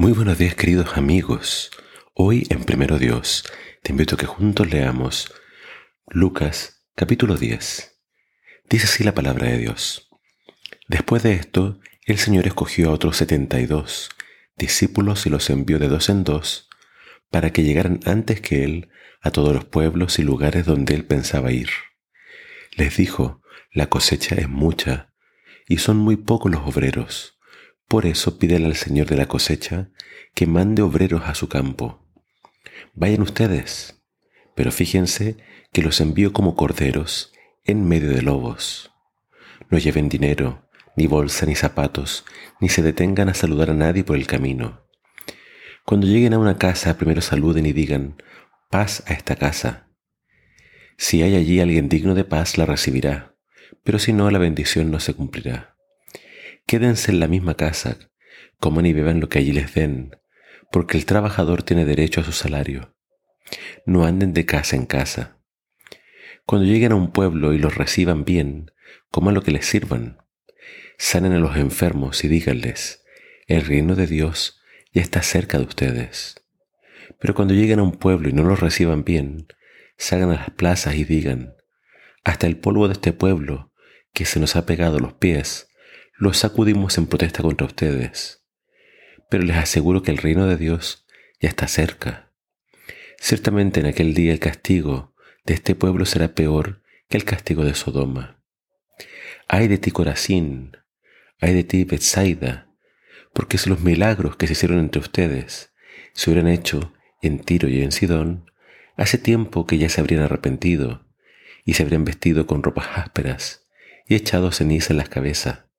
Muy buenos días queridos amigos. Hoy en Primero Dios te invito a que juntos leamos Lucas capítulo 10. Dice así la palabra de Dios. Después de esto, el Señor escogió a otros setenta y dos discípulos y los envió de dos en dos para que llegaran antes que Él a todos los pueblos y lugares donde Él pensaba ir. Les dijo, la cosecha es mucha y son muy pocos los obreros. Por eso pídele al Señor de la cosecha que mande obreros a su campo. Vayan ustedes, pero fíjense que los envío como corderos en medio de lobos. No lleven dinero, ni bolsa, ni zapatos, ni se detengan a saludar a nadie por el camino. Cuando lleguen a una casa, primero saluden y digan, paz a esta casa. Si hay allí alguien digno de paz, la recibirá, pero si no, la bendición no se cumplirá. Quédense en la misma casa, coman y beban lo que allí les den, porque el trabajador tiene derecho a su salario. No anden de casa en casa. Cuando lleguen a un pueblo y los reciban bien, coman lo que les sirvan. Sanen a los enfermos y díganles, el reino de Dios ya está cerca de ustedes. Pero cuando lleguen a un pueblo y no los reciban bien, salgan a las plazas y digan, hasta el polvo de este pueblo que se nos ha pegado los pies, los sacudimos en protesta contra ustedes. Pero les aseguro que el reino de Dios ya está cerca. Ciertamente en aquel día el castigo de este pueblo será peor que el castigo de Sodoma. Ay de ti Corazín, ay de ti Bethsaida, porque si los milagros que se hicieron entre ustedes se hubieran hecho en Tiro y en Sidón, hace tiempo que ya se habrían arrepentido y se habrían vestido con ropas ásperas y echado ceniza en las cabezas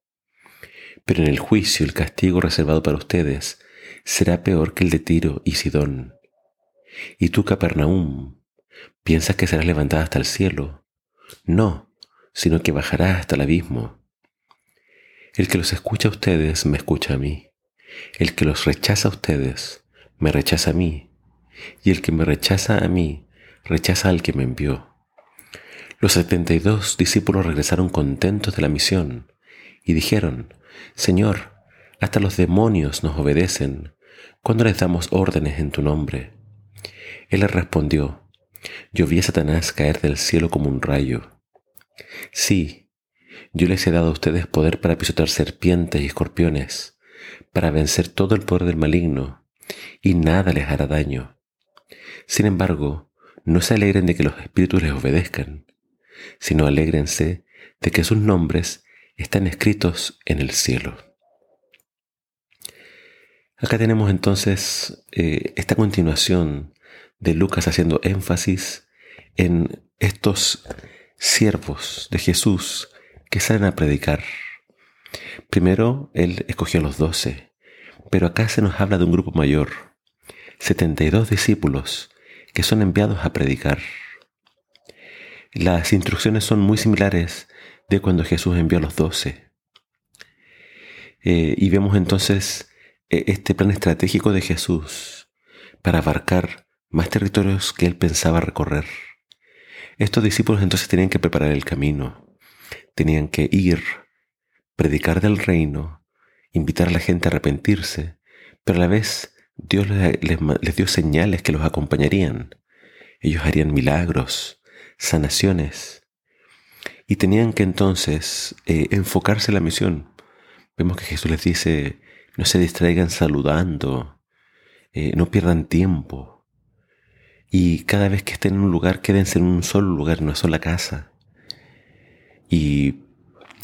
pero en el juicio el castigo reservado para ustedes será peor que el de Tiro y Sidón. Y tú, Capernaum, ¿piensas que serás levantada hasta el cielo? No, sino que bajarás hasta el abismo. El que los escucha a ustedes me escucha a mí. El que los rechaza a ustedes me rechaza a mí. Y el que me rechaza a mí rechaza al que me envió. Los setenta y dos discípulos regresaron contentos de la misión y dijeron, Señor, hasta los demonios nos obedecen cuando les damos órdenes en tu nombre. Él le respondió, yo vi a Satanás caer del cielo como un rayo. Sí, yo les he dado a ustedes poder para pisotear serpientes y escorpiones, para vencer todo el poder del maligno, y nada les hará daño. Sin embargo, no se alegren de que los espíritus les obedezcan, sino alégrense de que sus nombres están escritos en el cielo. Acá tenemos entonces eh, esta continuación de Lucas haciendo énfasis en estos siervos de Jesús que salen a predicar. Primero, él escogió a los doce, pero acá se nos habla de un grupo mayor, 72 discípulos que son enviados a predicar. Las instrucciones son muy similares de cuando Jesús envió a los doce. Eh, y vemos entonces eh, este plan estratégico de Jesús para abarcar más territorios que él pensaba recorrer. Estos discípulos entonces tenían que preparar el camino, tenían que ir, predicar del reino, invitar a la gente a arrepentirse, pero a la vez Dios les dio señales que los acompañarían. Ellos harían milagros, sanaciones, y tenían que entonces eh, enfocarse en la misión. Vemos que Jesús les dice, no se distraigan saludando, eh, no pierdan tiempo. Y cada vez que estén en un lugar, quédense en un solo lugar, en una sola casa. Y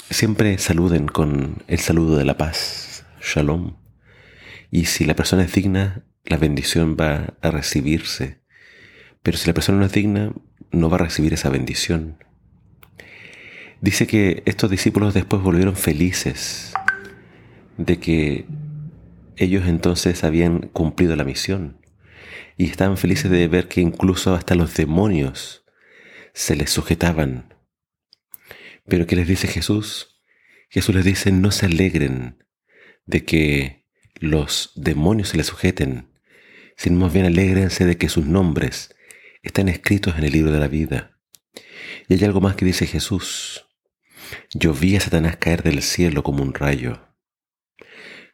siempre saluden con el saludo de la paz, shalom. Y si la persona es digna, la bendición va a recibirse. Pero si la persona no es digna, no va a recibir esa bendición. Dice que estos discípulos después volvieron felices de que ellos entonces habían cumplido la misión y estaban felices de ver que incluso hasta los demonios se les sujetaban. Pero ¿qué les dice Jesús? Jesús les dice, no se alegren de que los demonios se les sujeten, sino más bien alégrense de que sus nombres están escritos en el libro de la vida. Y hay algo más que dice Jesús. Yo vi a Satanás caer del cielo como un rayo.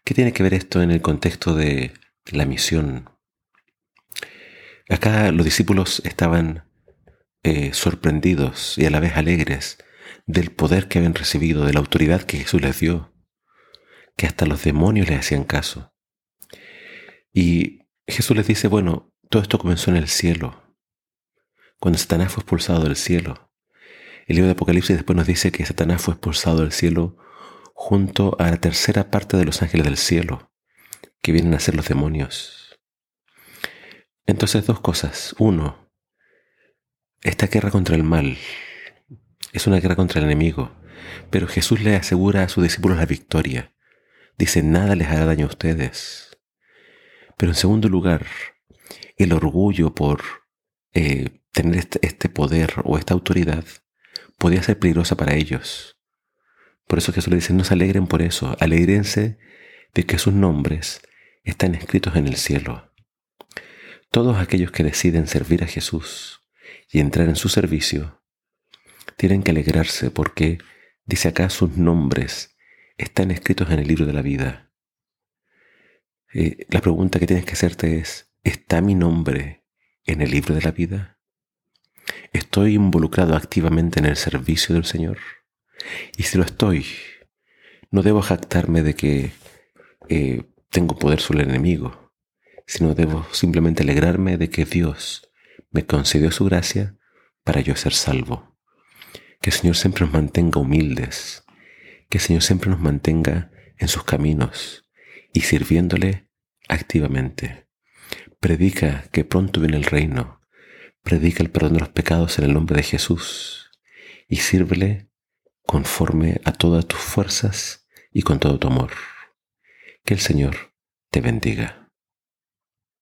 ¿Qué tiene que ver esto en el contexto de la misión. Acá los discípulos estaban eh, sorprendidos y a la vez alegres del poder que habían recibido, de la autoridad que Jesús les dio, que hasta los demonios les hacían caso. Y Jesús les dice, bueno, todo esto comenzó en el cielo, cuando Satanás fue expulsado del cielo. El libro de Apocalipsis después nos dice que Satanás fue expulsado del cielo junto a la tercera parte de los ángeles del cielo, que vienen a ser los demonios. Entonces, dos cosas. Uno, esta guerra contra el mal es una guerra contra el enemigo, pero Jesús le asegura a sus discípulos la victoria. Dice, nada les hará daño a ustedes. Pero en segundo lugar, el orgullo por eh, tener este, este, poder o esta autoridad podía ser peligrosa para ellos. Por eso Jesús le dice, no se alegren por eso, alegrense de que sus nombres están escritos en el cielo. Todos aquellos que deciden servir a Jesús y entrar en su servicio, tienen que alegrarse porque, dice acá, sus nombres están escritos en el libro de la vida. Eh, la pregunta que tienes que hacerte es, ¿está mi nombre en el libro de la vida? ¿Estoy involucrado activamente en el servicio del Señor? Y si lo estoy, no debo jactarme de que eh, tengo poder sobre el enemigo, sino debo simplemente alegrarme de que Dios me concedió su gracia para yo ser salvo. Que el Señor siempre nos mantenga humildes, que el Señor siempre nos mantenga en sus caminos y sirviéndole activamente. Predica que pronto viene el reino, predica el perdón de los pecados en el nombre de Jesús y sírvele conforme a todas tus fuerzas y con todo tu amor. Que el Señor te bendiga.